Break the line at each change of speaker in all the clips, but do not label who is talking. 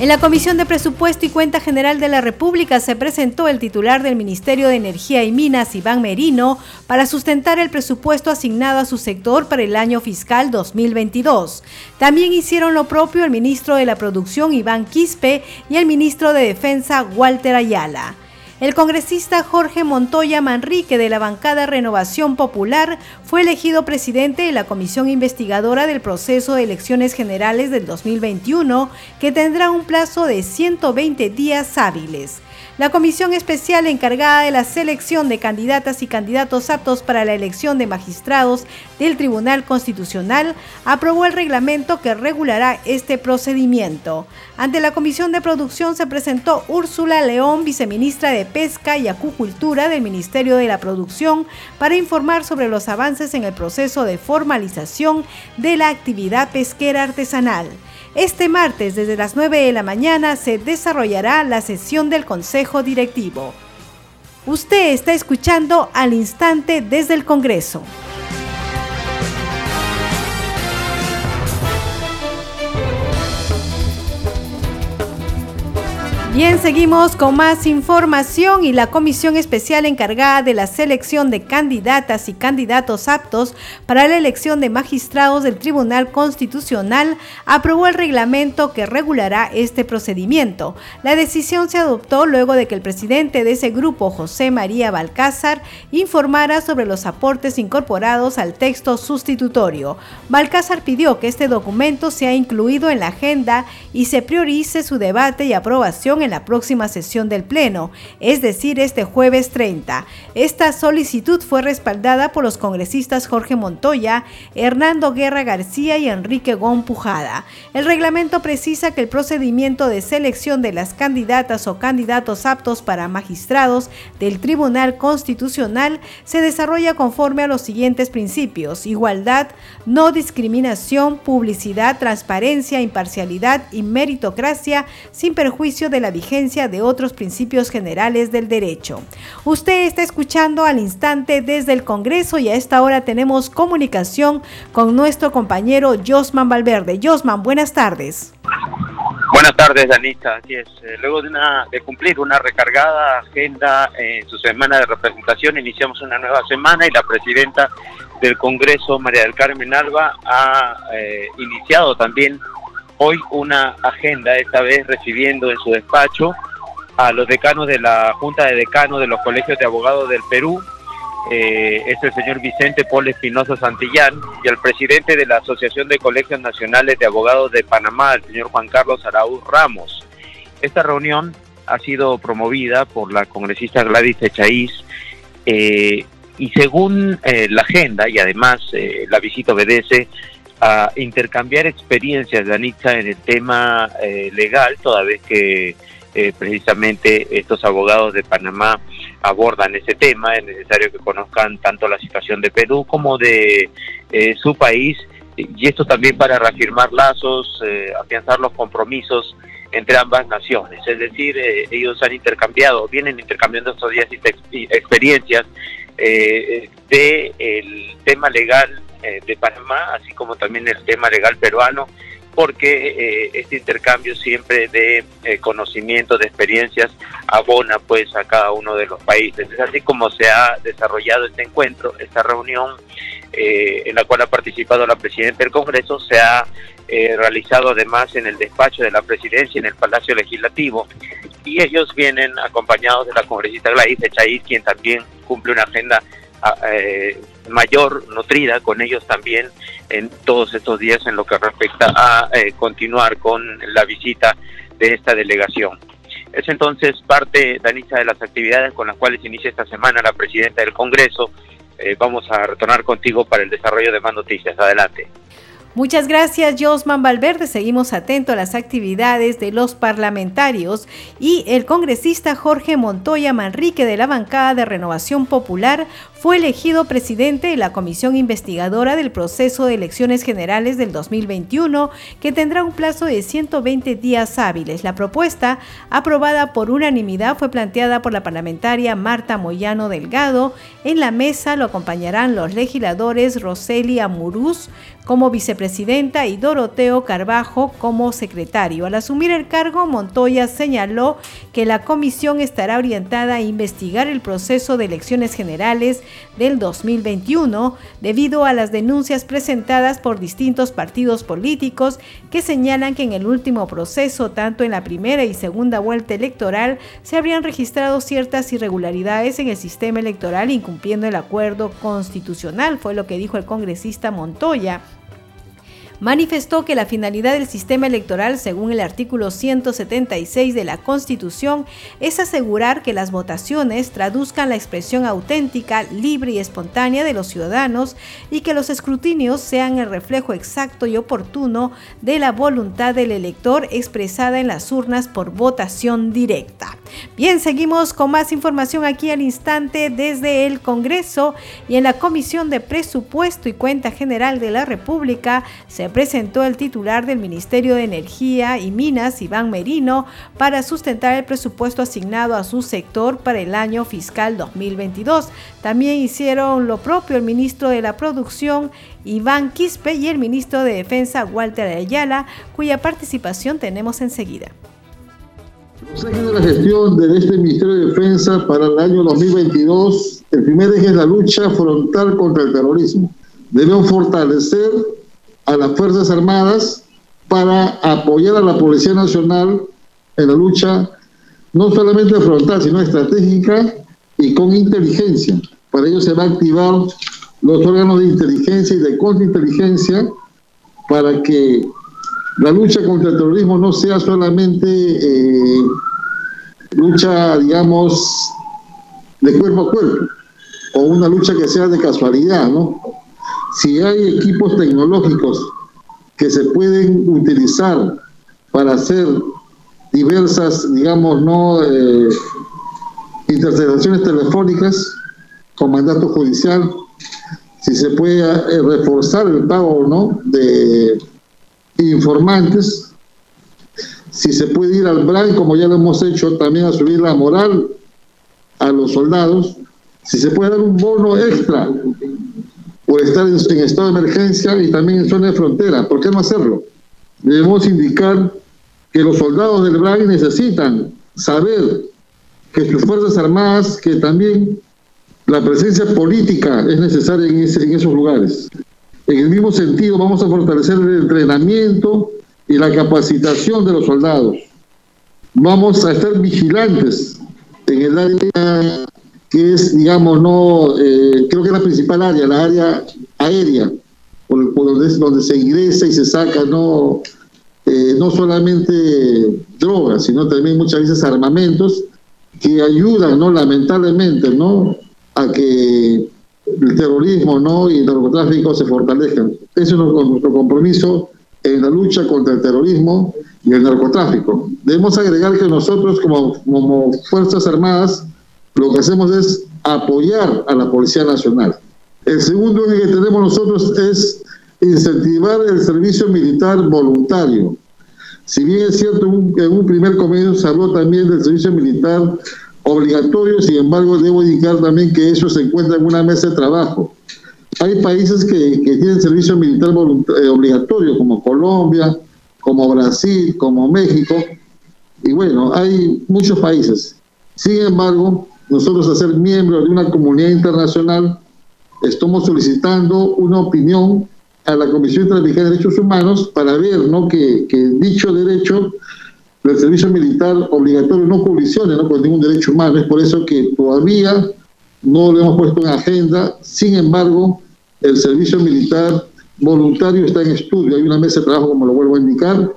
En la Comisión de Presupuesto y Cuenta General de la República se presentó el titular del Ministerio de Energía y Minas, Iván Merino, para sustentar el presupuesto asignado a su sector para el año fiscal 2022. También hicieron lo propio el ministro de la Producción, Iván Quispe, y el ministro de Defensa, Walter Ayala. El congresista Jorge Montoya Manrique de la bancada Renovación Popular fue elegido presidente de la comisión investigadora del proceso de elecciones generales del 2021, que tendrá un plazo de 120 días hábiles. La comisión especial encargada de la selección de candidatas y candidatos aptos para la elección de magistrados del Tribunal Constitucional aprobó el reglamento que regulará este procedimiento. Ante la comisión de producción se presentó Úrsula León, viceministra de Pesca y Acuicultura del Ministerio de la Producción, para informar sobre los avances en el proceso de formalización de la actividad pesquera artesanal. Este martes, desde las 9 de la mañana, se desarrollará la sesión del Consejo Directivo. Usted está escuchando al instante desde el Congreso. Bien, seguimos con más información y la comisión especial encargada de la selección de candidatas y candidatos aptos para la elección de magistrados del Tribunal Constitucional aprobó el reglamento que regulará este procedimiento. La decisión se adoptó luego de que el presidente de ese grupo, José María Balcázar, informara sobre los aportes incorporados al texto sustitutorio. Balcázar pidió que este documento sea incluido en la agenda y se priorice su debate y aprobación en la próxima sesión del Pleno, es decir, este jueves 30. Esta solicitud fue respaldada por los congresistas Jorge Montoya, Hernando Guerra García y Enrique Gompujada. El reglamento precisa que el procedimiento de selección de las candidatas o candidatos aptos para magistrados del Tribunal Constitucional se desarrolla conforme a los siguientes principios: igualdad, no discriminación, publicidad, transparencia, imparcialidad y meritocracia sin perjuicio de la vigencia de otros principios generales del derecho. Usted está escuchando al instante desde el Congreso y a esta hora tenemos comunicación con nuestro compañero Josman Valverde. Josman, buenas tardes.
Buenas tardes, Danita. Así es. Eh, luego de, una, de cumplir una recargada agenda en su semana de representación, iniciamos una nueva semana y la presidenta del Congreso, María del Carmen Alba, ha eh, iniciado también hoy una agenda, esta vez recibiendo en su despacho a los decanos de la Junta de Decanos de los Colegios de Abogados del Perú, eh, es el señor Vicente Paul Espinosa Santillán, y al presidente de la Asociación de Colegios Nacionales de Abogados de Panamá, el señor Juan Carlos Araúz Ramos. Esta reunión ha sido promovida por la congresista Gladys Echaíz, eh, y según eh, la agenda, y además la visita obedece a intercambiar experiencias, de Anitza en el tema eh, legal, toda vez que eh, precisamente estos abogados de Panamá abordan ese tema. Es necesario que conozcan tanto la situación de Perú como de eh, su país, y esto también para reafirmar lazos, afianzar los compromisos entre ambas naciones. Es decir, ellos han intercambiado, vienen intercambiando estos días experiencias de el tema legal eh, de Panamá, así como también el tema legal peruano, porque eh, este intercambio siempre de eh, conocimiento, de experiencias, abona pues a cada uno de los países. Es así como se ha desarrollado este encuentro, esta reunión en la cual ha participado la presidenta del Congreso, se ha realizado además en el despacho de la presidencia, en el Palacio Legislativo, y ellos vienen acompañados de la congresista Gladys Echaíz, quien también cumple una agenda eh, mayor, nutrida con ellos también en todos estos días en lo que respecta a eh, continuar con la visita de esta delegación. Es entonces parte, Danisa, de las actividades con las cuales inicia esta semana la presidenta del Congreso. Eh, vamos a retornar contigo para el desarrollo de más noticias. Adelante.
Muchas gracias, Josman Valverde. Seguimos atentos a las actividades de los parlamentarios y el congresista Jorge Montoya Manrique de la bancada de Renovación Popular fue elegido presidente de la comisión investigadora del proceso de elecciones generales del 2021, que tendrá un plazo de 120 días hábiles. La propuesta, aprobada por unanimidad, fue planteada por la parlamentaria Marta Moyano Delgado. En la mesa lo acompañarán los legisladores Roseli Amurús, como vicepresidenta y Doroteo Carbajo como secretario. Al asumir el cargo, Montoya señaló que la comisión estará orientada a investigar el proceso de elecciones generales del 2021 debido a las denuncias presentadas por distintos partidos políticos que señalan que en el último proceso, tanto en la primera y segunda vuelta electoral, se habrían registrado ciertas irregularidades en el sistema electoral incumpliendo el acuerdo constitucional, fue lo que dijo el congresista Montoya manifestó que la finalidad del sistema electoral, según el artículo 176 de la Constitución, es asegurar que las votaciones traduzcan la expresión auténtica, libre y espontánea de los ciudadanos y que los escrutinios sean el reflejo exacto y oportuno de la voluntad del elector expresada en las urnas por votación directa. Bien, seguimos con más información aquí al instante desde el Congreso y en la Comisión de Presupuesto y Cuenta General de la República se presentó el titular del Ministerio de Energía y Minas, Iván Merino, para sustentar el presupuesto asignado a su sector para el año fiscal 2022. También hicieron lo propio el ministro de la Producción, Iván Quispe, y el ministro de Defensa, Walter Ayala, cuya participación tenemos enseguida.
Los ejes de la gestión de este Ministerio de Defensa para el año 2022, el primer eje es la lucha frontal contra el terrorismo. Debemos fortalecer a las Fuerzas Armadas para apoyar a la Policía Nacional en la lucha no solamente frontal, sino estratégica y con inteligencia. Para ello se va a activar los órganos de inteligencia y de contrainteligencia para que la lucha contra el terrorismo no sea solamente eh, lucha, digamos, de cuerpo a cuerpo, o una lucha que sea de casualidad, ¿no? Si hay equipos tecnológicos que se pueden utilizar para hacer diversas, digamos, no eh, interceptaciones telefónicas con mandato judicial, si se puede eh, reforzar el pago no de informantes, si se puede ir al BRAN, como ya lo hemos hecho, también a subir la moral a los soldados, si se puede dar un bono extra por estar en, estado de emergencia y también en zona de frontera. ¿Por qué no hacerlo? Debemos indicar que los soldados del BRAC necesitan saber que sus Fuerzas Armadas, que también la presencia política es necesaria en, en esos lugares. En el mismo sentido, vamos a fortalecer el entrenamiento y la capacitación de los soldados. Vamos a estar vigilantes en el área que es, digamos, no, eh, creo que es la principal área, la área aérea, por, donde, donde, se ingresa y se saca, no, eh, no solamente drogas, sino también muchas veces armamentos que ayudan, ¿no? Lamentablemente, ¿no? A que el terrorismo, ¿no? Y el narcotráfico se fortalezcan. Ese es nuestro compromiso en la lucha contra el terrorismo y el narcotráfico. Debemos agregar que nosotros como, como Fuerzas Armadas lo que hacemos es apoyar a la Policía Nacional. El segundo que tenemos nosotros es incentivar el servicio militar voluntario. Si bien es cierto, en un primer comienzo se habló también del servicio militar obligatorio, sin embargo debo indicar también que eso se encuentra en una mesa de trabajo. Hay países que, que tienen servicio militar eh, obligatorio, como Colombia, como Brasil, como México, y bueno, hay muchos países. Sin embargo, nosotros a ser miembros de una comunidad internacional, estamos solicitando una opinión a la Comisión Interamericana de Derechos Humanos para ver ¿no? que, dicho derecho del servicio militar obligatorio no colisione ¿no? con ningún derecho humano. Es por eso que todavía no lo hemos puesto en agenda. Sin embargo, el servicio militar voluntario está en estudio. Hay una mesa de trabajo, como lo vuelvo a indicar,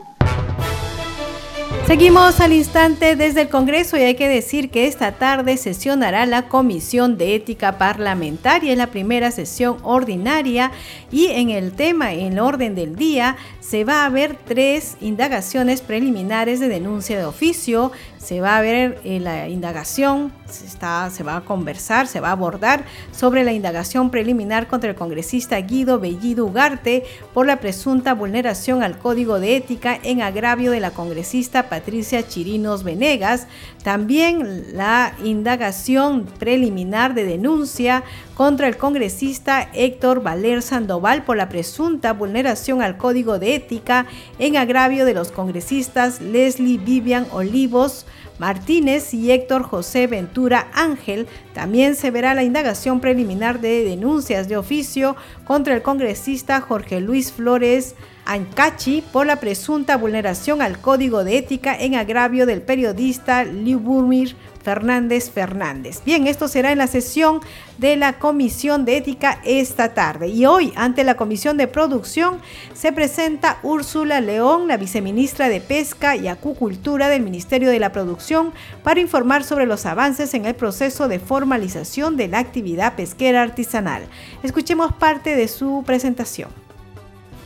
Seguimos al instante desde el Congreso y hay que decir que esta tarde sesionará la Comisión de Ética Parlamentaria, es la primera sesión ordinaria y en el tema, en el orden del día, se va a ver tres indagaciones preliminares de denuncia de oficio, se va a ver eh, la indagación, se va a conversar, se va a abordar sobre la indagación preliminar contra el congresista Guido Bellido Ugarte por la presunta vulneración al Código de Ética en agravio de la congresista Patricia Chirinos Venegas, también la indagación preliminar de denuncia contra el congresista Héctor Valer Sandoval por la presunta vulneración al Código de Ética en agravio de los congresistas Leslie Vivian Olivos, Martínez y Héctor José Ventura Ángel. También se verá la indagación preliminar de denuncias de oficio contra el congresista Jorge Luis Flores Ancachi por la presunta vulneración al Código de Ética en agravio del periodista Burmir Fernández Fernández. Bien, esto será en la sesión de la Comisión de Ética esta tarde. Y hoy, ante la Comisión de Producción, se presenta Úrsula León, la viceministra de Pesca y Acucultura del Ministerio de la Producción, para informar sobre los avances en el proceso de formalización de la actividad pesquera artesanal. Escuchemos parte de su presentación.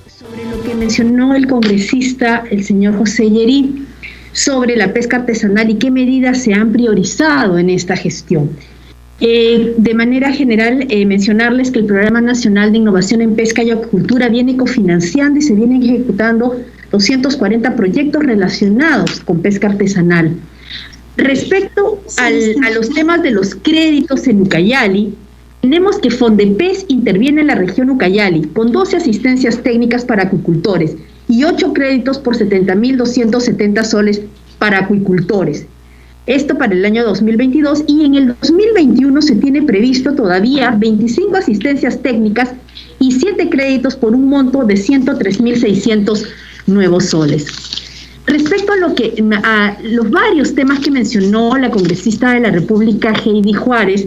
Sobre lo que mencionó el congresista, el señor José Yerí, sobre la pesca artesanal y qué medidas se han priorizado en esta gestión. Eh, de manera general, eh, mencionarles que el Programa Nacional de Innovación en Pesca y Acuicultura viene cofinanciando y se vienen ejecutando 240 proyectos relacionados con pesca artesanal. Respecto a los temas de los créditos en Ucayali, tenemos que Fondepes interviene en la región Ucayali con 12 asistencias técnicas para acuicultores y 8 créditos por 70.270 soles para acuicultores. Esto para el año 2022 y en el 2021 se tiene previsto todavía 25 asistencias técnicas y 7 créditos por un monto de 103.600 nuevos soles. Respecto a, lo que, a los varios temas que mencionó la congresista de la República, Heidi Juárez,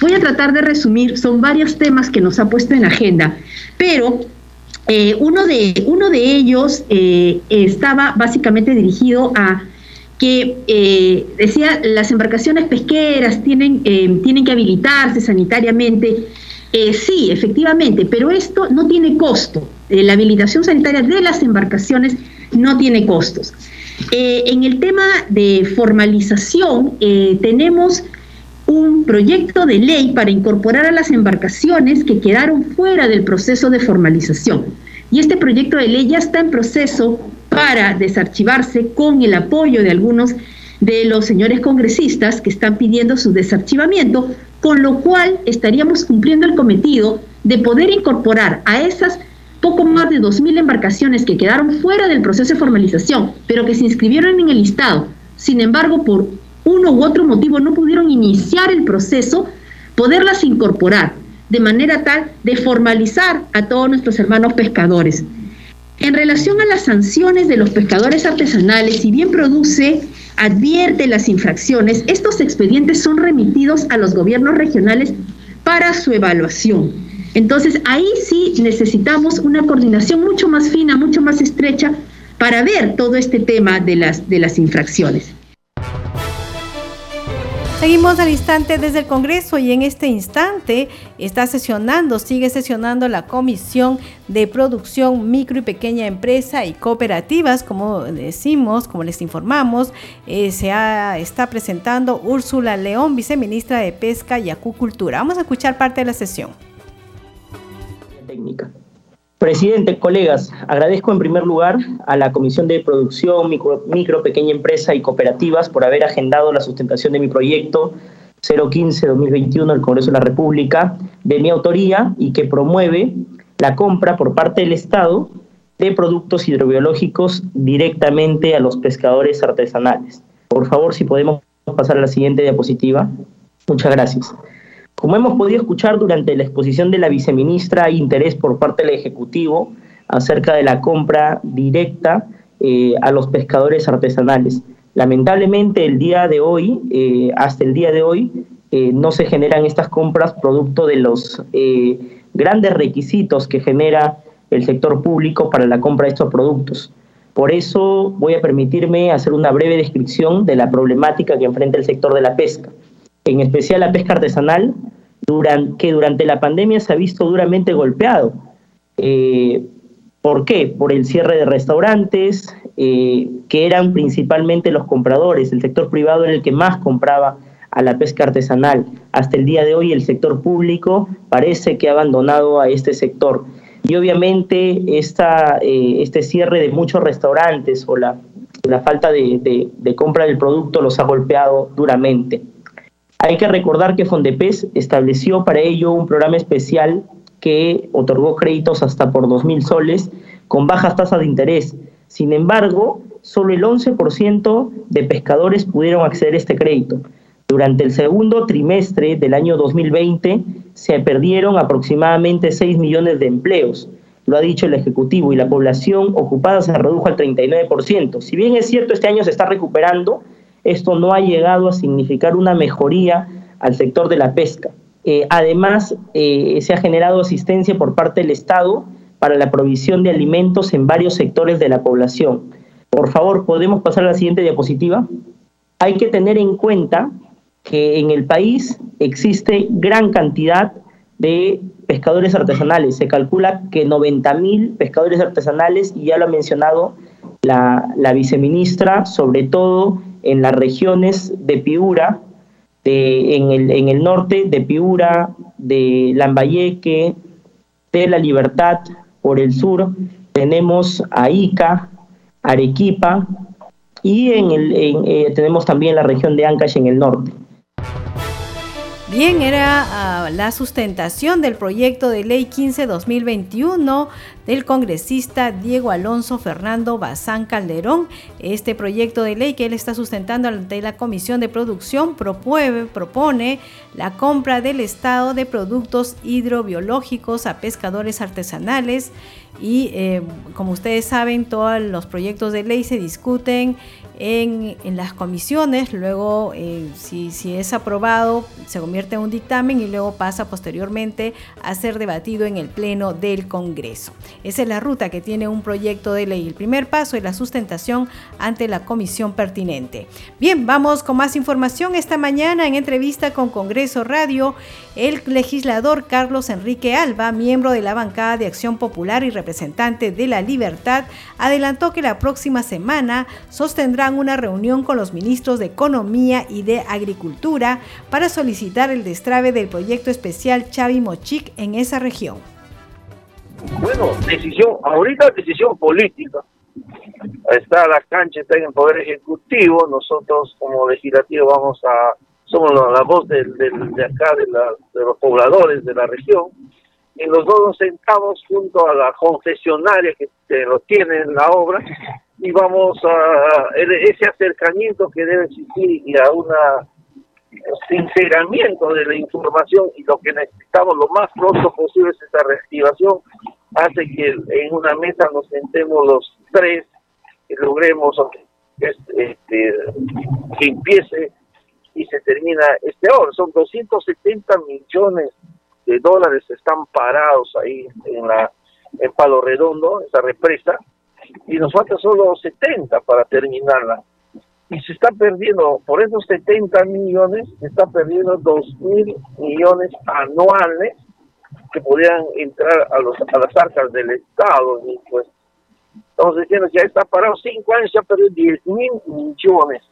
voy a tratar de resumir, son varios temas que nos ha puesto en agenda, pero eh, uno, de, uno de ellos eh, estaba básicamente dirigido a que eh, decía las embarcaciones pesqueras tienen, tienen que habilitarse sanitariamente. sí, efectivamente, pero esto no tiene costo. la habilitación sanitaria de las embarcaciones no tiene costos. en el tema de formalización, tenemos un proyecto de ley para incorporar a las embarcaciones que quedaron fuera del proceso de formalización. Y este proyecto de ley ya está en proceso para desarchivarse con el apoyo de algunos de los señores congresistas que están pidiendo su desarchivamiento, con lo cual estaríamos cumpliendo el cometido de poder incorporar a esas poco más de 2.000 embarcaciones que quedaron fuera del proceso de formalización, pero que se inscribieron en el listado. Sin embargo, por uno u otro motivo no pudieron iniciar el proceso, poderlas incorporar de manera tal de formalizar a todos nuestros hermanos pescadores. En relación a las sanciones de los pescadores artesanales, si bien produce, advierte las infracciones, estos expedientes son remitidos a los gobiernos regionales para su evaluación. Entonces ahí sí necesitamos una coordinación mucho más fina, mucho más estrecha para ver todo este tema de las, de las infracciones.
Seguimos al instante desde el Congreso y en este instante está sesionando, sigue sesionando la Comisión de Producción Micro y Pequeña Empresa y Cooperativas, como decimos, como les informamos, eh, se está presentando Úrsula León, viceministra de Pesca y Acucultura. Vamos a escuchar parte de la sesión.
Técnica. Presidente, colegas, agradezco en primer lugar a la Comisión de Producción, micro, Pequeña Empresa y Cooperativas por haber agendado la sustentación de mi proyecto 015-2021 del Congreso de la República de mi autoría y que promueve la compra por parte del Estado de productos hidrobiológicos directamente a los pescadores artesanales. Por favor, si podemos pasar a la siguiente diapositiva. Muchas gracias. Como hemos podido escuchar durante la exposición de la viceministra, hay interés por parte del Ejecutivo acerca de la compra directa eh, a los pescadores artesanales. Lamentablemente, el día de hoy, eh, hasta el día de hoy, eh, no se generan estas compras producto de los grandes requisitos que genera el sector público para la compra de estos productos. Por eso voy a permitirme hacer una breve descripción de la problemática que enfrenta el sector de la pesca, en especial la pesca artesanal, que durante la pandemia se ha visto duramente golpeado. Eh, ¿Por qué? Por el cierre de restaurantes, eh, que eran principalmente los compradores, el sector privado era el que más compraba a la pesca artesanal. Hasta el día de hoy el sector público parece que ha abandonado a este sector. Y obviamente esta, eh, este cierre de muchos restaurantes o la, la falta de, de, compra del producto los ha golpeado duramente. Hay que recordar que Fondepes estableció para ello un programa especial que otorgó créditos hasta por 2.000 soles con bajas tasas de interés. Sin embargo, solo el 11% de pescadores pudieron acceder a este crédito. Durante el segundo trimestre del año 2020 se perdieron aproximadamente 6 millones de empleos, lo ha dicho el Ejecutivo, y la población ocupada se redujo al 39%. Si bien es cierto, este año se está recuperando, esto no ha llegado a significar una mejoría al sector de la pesca. Eh, además, eh, se ha generado asistencia por parte del Estado para la provisión de alimentos en varios sectores de la población. Por favor, ¿podemos pasar a la siguiente diapositiva? Hay que tener en cuenta que en el país existe gran cantidad de pescadores artesanales. Se calcula que 90.000 pescadores artesanales, y ya lo ha mencionado la, viceministra, sobre todo en las regiones de Piura, de, en, el, en el norte de Piura, de Lambayeque, de La Libertad, por el sur tenemos a Ica, Arequipa, y en el, eh, tenemos también la región de Ancash en el norte.
Bien, era ah, la sustentación del proyecto de ley 15-2021 del congresista Diego Alonso Fernando Bazán Calderón. Este proyecto de ley que él está sustentando ante la Comisión de Producción propone la compra del Estado de productos hidrobiológicos a pescadores artesanales y eh, como ustedes saben todos los proyectos de ley se discuten en, las comisiones, luego eh, si, si, es aprobado se convierte en un dictamen y luego pasa posteriormente a ser debatido en el Pleno del Congreso. Esa es la ruta que tiene un proyecto de ley. El primer paso es la sustentación ante la comisión pertinente. Bien, vamos con más información esta mañana en entrevista con Congreso Radio. El legislador Carlos Enrique Alba, miembro de la bancada de Acción Popular y representante de la Libertad, adelantó que la próxima semana sostendrá una reunión con los ministros de Economía y de Agricultura para solicitar el destrave del proyecto especial Chavi Mochic en esa región.
Bueno, decisión, ahorita decisión política. Está la cancha, está en el Poder Ejecutivo, nosotros como legislativo vamos a, somos la, voz de, acá, de, de los pobladores de la región, y los dos nos sentamos junto a la concesionaria que, que lo tiene en la obra y vamos a ese acercamiento que debe existir y a una sinceramiento de la información y lo que necesitamos lo más pronto posible es esa reactivación hace que en una mesa nos sentemos los tres y logremos este, que empiece y se termina este ahora son 270 millones de dólares están parados ahí en la en Palo Redondo esa represa y nos falta solo 70 para terminarla. Y se está perdiendo, por esos 70 millones, se está perdiendo 2 mil millones anuales que podrían entrar a, los, a las arcas del Estado. Y pues, estamos diciendo que ya está parado 5 años, se ha perdido 10 mil millones.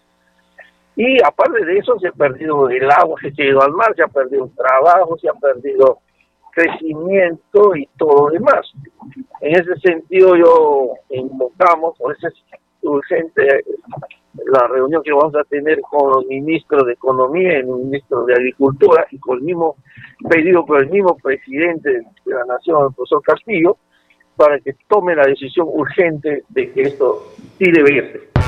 Y aparte de eso, se ha perdido el agua se ha ido al mar, se ha perdido trabajo, se ha perdido crecimiento y todo lo demás. En ese sentido yo invocamos, por eso es urgente la reunión que vamos a tener con los ministros de Economía y el ministro de Agricultura y con el mismo pedido por el mismo presidente de la Nación, el profesor Castillo, para que tome la decisión urgente de que esto sí debe irse.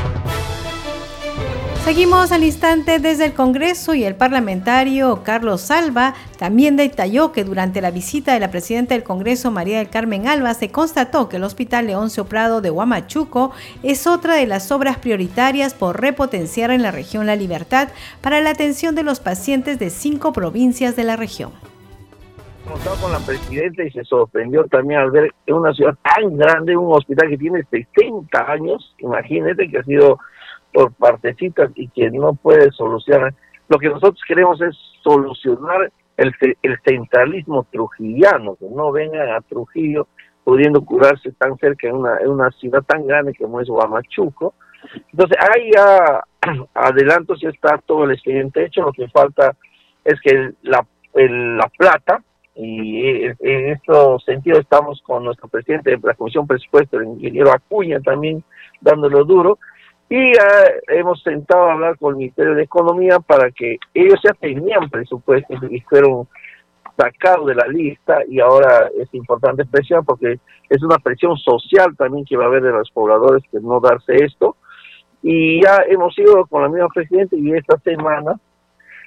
Seguimos al instante desde el Congreso y el parlamentario Carlos Salva también detalló que durante la visita de la presidenta del Congreso María del Carmen Alba se constató que el Hospital Leoncio Prado de Huamachuco es otra de las obras prioritarias por repotenciar en la región La Libertad para la atención de los pacientes de cinco provincias de la región.
contado con la presidenta y se sorprendió también al ver en una ciudad tan grande un hospital que tiene 60 años, imagínate que ha sido por partecitas y que no puede solucionar. Lo que nosotros queremos es solucionar el, el centralismo trujillano, que no vengan a Trujillo pudiendo curarse tan cerca en una, en una ciudad tan grande como es Huamachuco. Entonces, ahí ya adelanto si está todo el expediente hecho, lo que falta es que la, la plata, y en este sentido estamos con nuestro presidente de la Comisión Presupuesto, el ingeniero Acuña también dándolo duro, y hemos sentado a hablar con el Ministerio de Economía para que ellos ya tenían presupuestos y fueron sacados de la lista y ahora es importante presión porque es una presión social también que va a haber de los pobladores que no darse esto. Y ya hemos ido con la misma presidente y esta semana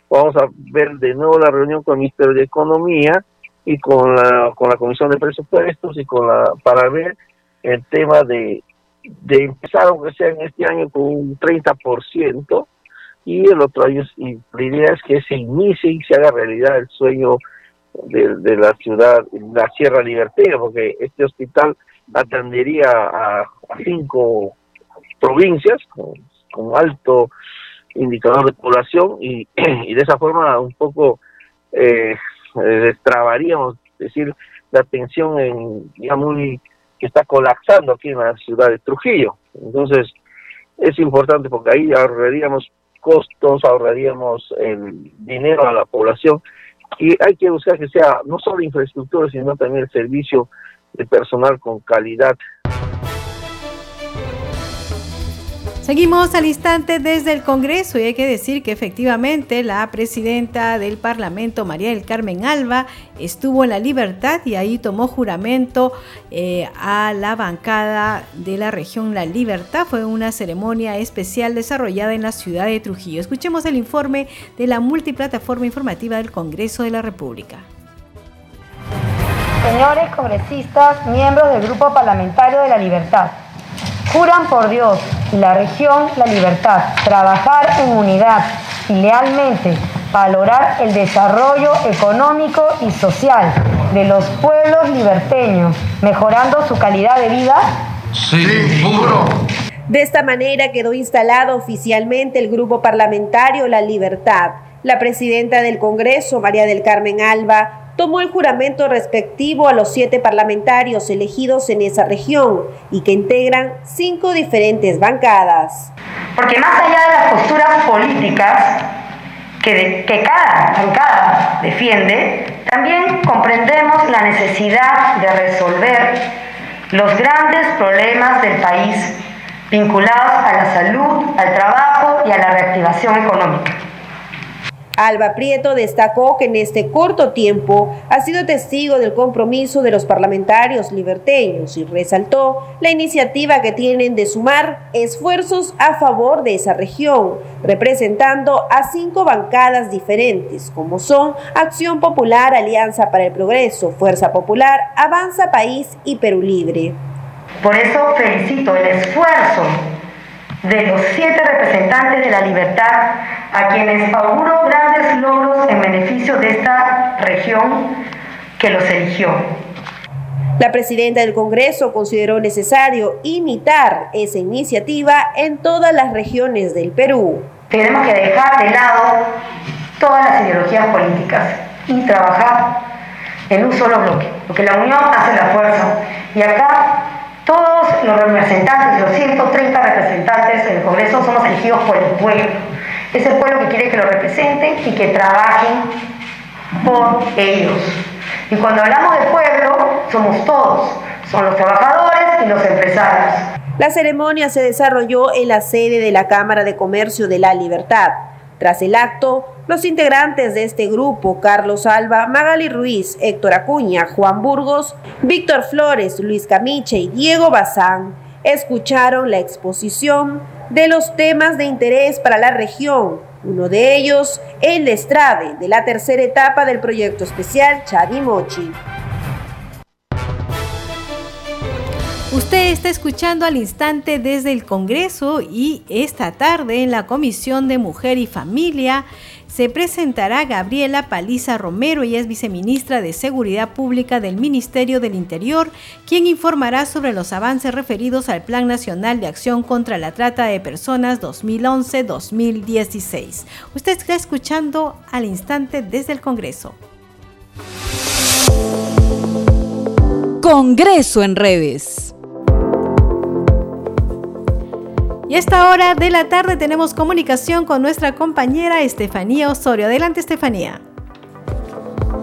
vamos a ver de nuevo la reunión con el Ministerio de Economía y con la, con la Comisión de Presupuestos y con la para ver el tema de, de empezar, aunque sea en este año, con un 30%, y el otro año, la idea es que se inicie y se haga realidad el sueño de, la ciudad, la Sierra Libertera, porque este hospital atendería a, cinco provincias con, alto indicador de población y, de esa forma un poco eh, destrabaríamos, decir, la atención en, ya muy que está colapsando aquí en la ciudad de Trujillo. Entonces, es importante porque ahí ahorraríamos costos, ahorraríamos el dinero a la población y hay que buscar que sea no solo infraestructura, sino también el servicio de personal con calidad
Seguimos al instante desde el Congreso y hay que decir que efectivamente la presidenta del Parlamento, María del Carmen Alba, estuvo en la libertad y ahí tomó juramento eh, a la bancada de la región La Libertad. Fue una ceremonia especial desarrollada en la ciudad de Trujillo. Escuchemos el informe de la multiplataforma informativa del Congreso de la República.
Señores congresistas, miembros del Grupo Parlamentario de la Libertad. Juran por Dios y la región la libertad, trabajar en unidad y lealmente, valorar el desarrollo económico y social de los pueblos liberteños, mejorando su calidad de vida.
Sí, juro.
De esta manera quedó instalado oficialmente el Grupo Parlamentario La Libertad. La presidenta del Congreso, María del Carmen Alba, tomó el juramento respectivo a los siete parlamentarios elegidos en esa región y que integran cinco diferentes bancadas.
Porque más allá de las posturas políticas que, cada bancada defiende, también comprendemos la necesidad de resolver los grandes problemas del país vinculados a la salud, al trabajo y a la reactivación económica.
Alba Prieto destacó que en este corto tiempo ha sido testigo del compromiso de los parlamentarios liberteños y resaltó la iniciativa que tienen de sumar esfuerzos a favor de esa región, representando a cinco bancadas diferentes, como son Acción Popular, Alianza para el Progreso, Fuerza Popular, Avanza País y Perú Libre.
Por eso felicito el esfuerzo de los siete representantes de la libertad, a quienes auguro grandes logros en beneficio de esta región que los eligió.
La presidenta del Congreso consideró necesario imitar esa iniciativa en todas las regiones del Perú.
Tenemos que dejar de lado todas las ideologías políticas y trabajar en un solo bloque, porque la unión hace la fuerza. Y acá todos los representantes, los 130 representantes del Congreso, somos elegidos por el pueblo. Es el pueblo que quiere que lo representen y que trabajen por ellos. Y cuando hablamos de pueblo, somos todos. Son los trabajadores y los empresarios.
La ceremonia se desarrolló en la sede de la Cámara de Comercio de la Libertad. Tras el acto, los integrantes de este grupo, Carlos Alba, Magali Ruiz, Héctor Acuña, Juan Burgos, Víctor Flores, Luis Camiche y Diego Bazán, escucharon la exposición de los temas de interés para la región, uno de ellos el destrave de la tercera etapa del proyecto especial Chadimochi.
Usted está escuchando al instante desde el Congreso y esta tarde en la Comisión de Mujer y Familia se presentará Gabriela Paliza Romero, ella es viceministra de Seguridad Pública del Ministerio del Interior, quien informará sobre los avances referidos al Plan Nacional de Acción contra la Trata de Personas 2011-2016. Usted está escuchando al instante desde el Congreso.
Congreso en redes.
Y a esta hora de la tarde tenemos comunicación con nuestra compañera Estefanía Osorio. Adelante, Estefanía.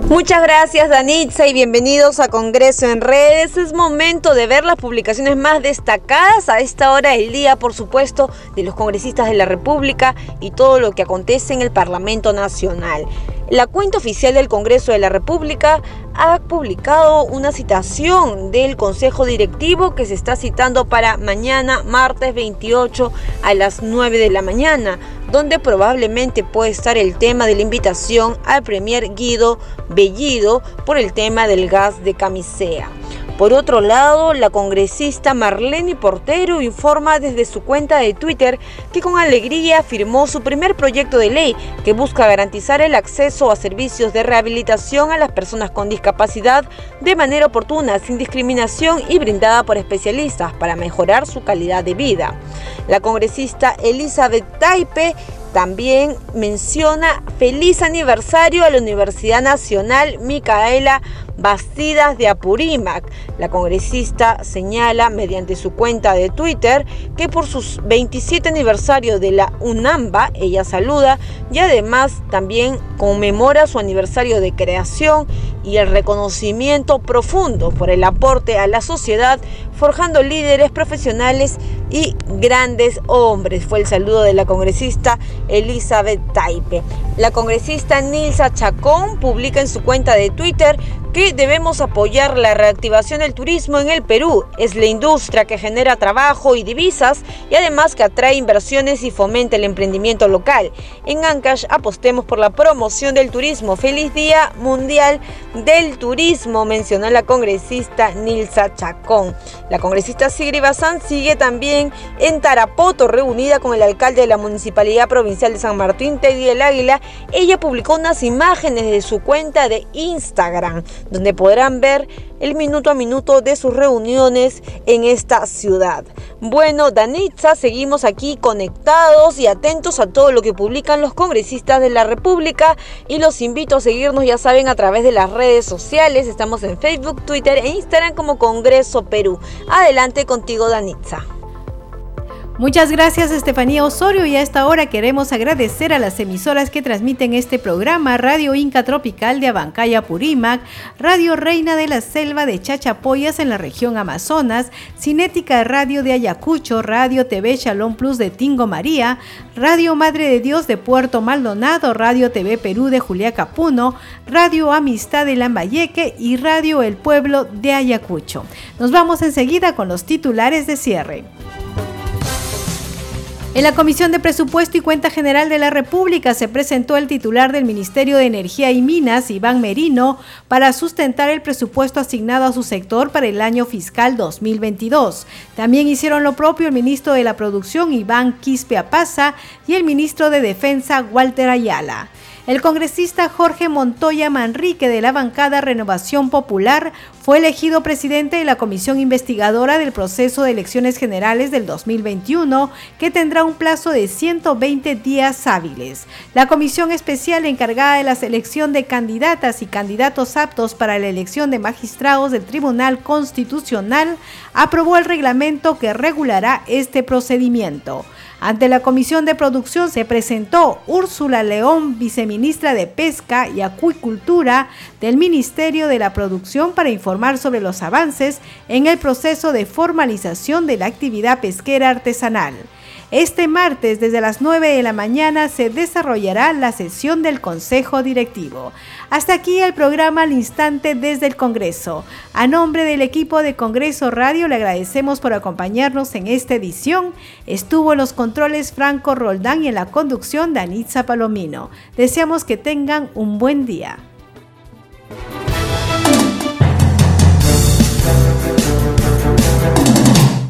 Muchas gracias Danitza y bienvenidos a Congreso en Redes. Es momento de ver las publicaciones más destacadas a esta hora del día, por supuesto, de los congresistas de la República y todo lo que acontece en el Parlamento Nacional. La cuenta oficial del Congreso de la República ha publicado una citación del Consejo Directivo que se está citando para mañana, martes 28 a las 9 de la mañana, donde probablemente puede estar el tema de la invitación al Premier Guido Bellido por el tema del gas de camisea. Por otro lado, la congresista Marlene Portero informa desde su cuenta de Twitter que con alegría firmó su primer proyecto de ley que busca garantizar el acceso a servicios de rehabilitación a las personas con discapacidad de manera oportuna, sin discriminación y brindada por especialistas para mejorar su calidad de vida. La congresista Elizabeth Taipe también menciona feliz aniversario a la Universidad Nacional Micaela Bastidas de Apurímac. La congresista señala mediante su cuenta de Twitter que por sus 27 aniversario de la UNAMBA, ella saluda y además también conmemora su aniversario de creación y el reconocimiento profundo por el aporte a la sociedad, forjando líderes profesionales y grandes hombres. Fue el saludo de la congresista Elizabeth Taipe. La congresista Nilsa Chacón publica en su cuenta de Twitter que debemos apoyar la reactivación del turismo en el Perú. Es la industria que genera trabajo y divisas y además que atrae inversiones y fomenta el emprendimiento local. En Ancash apostemos por la promoción del turismo. Feliz Día Mundial del Turismo, mencionó la congresista Nilsa Chacón. La congresista Sigri Bazán sigue también en Tarapoto, reunida con el alcalde de la Municipalidad Provincial de San Martín, Teddy el Águila. Ella publicó unas imágenes de su cuenta de Instagram donde podrán ver el minuto a minuto de sus reuniones en esta ciudad. Bueno, Danitza, seguimos aquí conectados y atentos a todo lo que publican los congresistas de la República y los invito a seguirnos, ya saben, a través de las redes sociales. Estamos en Facebook, Twitter e Instagram como Congreso Perú. Adelante contigo, Danitza.
Muchas gracias Estefanía Osorio y a esta hora queremos agradecer a las emisoras que transmiten este programa, Radio Inca Tropical de Abancaya Purímac, Radio Reina de la Selva de Chachapoyas en la región Amazonas, Cinética Radio de Ayacucho, Radio TV Shalom Plus de Tingo María, Radio Madre de Dios de Puerto Maldonado, Radio TV Perú de Juliaca Puno, Radio Amistad de Lambayeque y Radio El Pueblo de Ayacucho. Nos vamos enseguida con los titulares de cierre. En la Comisión de Presupuesto y Cuenta General de la República se presentó el titular del Ministerio de Energía y Minas, Iván Merino, para sustentar el presupuesto asignado a su sector para el año fiscal 2022. También hicieron lo propio el ministro de la Producción, Iván Quispe Apaza, y el ministro de Defensa, Walter Ayala. El congresista Jorge Montoya Manrique de la bancada Renovación Popular fue elegido presidente de la comisión investigadora del proceso de elecciones generales del 2021, que tendrá un plazo de 120 días hábiles. La comisión especial encargada de la selección de candidatas y candidatos aptos para la elección de magistrados del Tribunal Constitucional aprobó el reglamento que regulará este procedimiento. Ante la Comisión de Producción se presentó Úrsula León, viceministra de Pesca y Acuicultura del Ministerio de la Producción para informar sobre los avances en el proceso de formalización de la actividad pesquera artesanal. Este martes, desde las 9 de la mañana, se desarrollará la sesión del Consejo Directivo. Hasta aquí el programa al instante desde el Congreso. A nombre del equipo de Congreso Radio le agradecemos por acompañarnos en esta edición. Estuvo en los controles Franco Roldán y en la conducción Danitza Palomino. Deseamos que tengan un buen día.